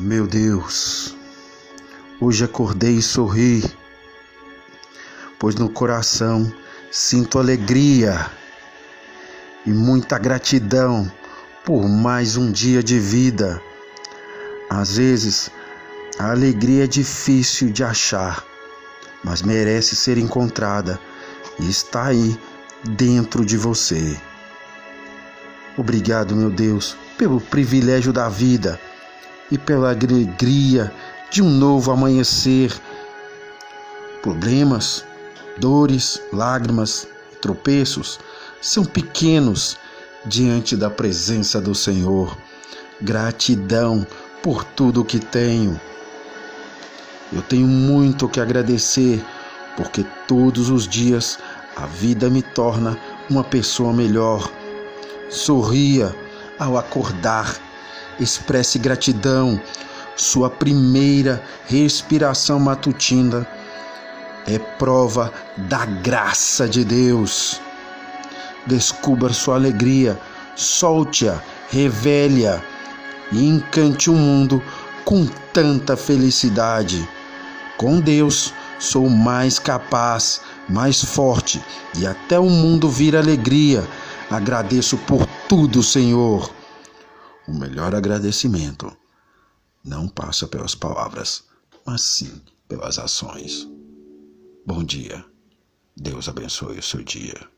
Meu Deus, hoje acordei e sorri, pois no coração sinto alegria e muita gratidão por mais um dia de vida. Às vezes, a alegria é difícil de achar, mas merece ser encontrada e está aí dentro de você. Obrigado, meu Deus, pelo privilégio da vida e pela alegria de um novo amanhecer. Problemas, dores, lágrimas, tropeços são pequenos diante da presença do Senhor. Gratidão por tudo que tenho. Eu tenho muito que agradecer, porque todos os dias a vida me torna uma pessoa melhor. Sorria ao acordar expresse gratidão. Sua primeira respiração matutina é prova da graça de Deus. Descubra sua alegria, solte-a, revele-a e encante o mundo com tanta felicidade. Com Deus, sou mais capaz, mais forte e até o mundo vira alegria. Agradeço por tudo, Senhor. O melhor agradecimento não passa pelas palavras, mas sim pelas ações. Bom dia. Deus abençoe o seu dia.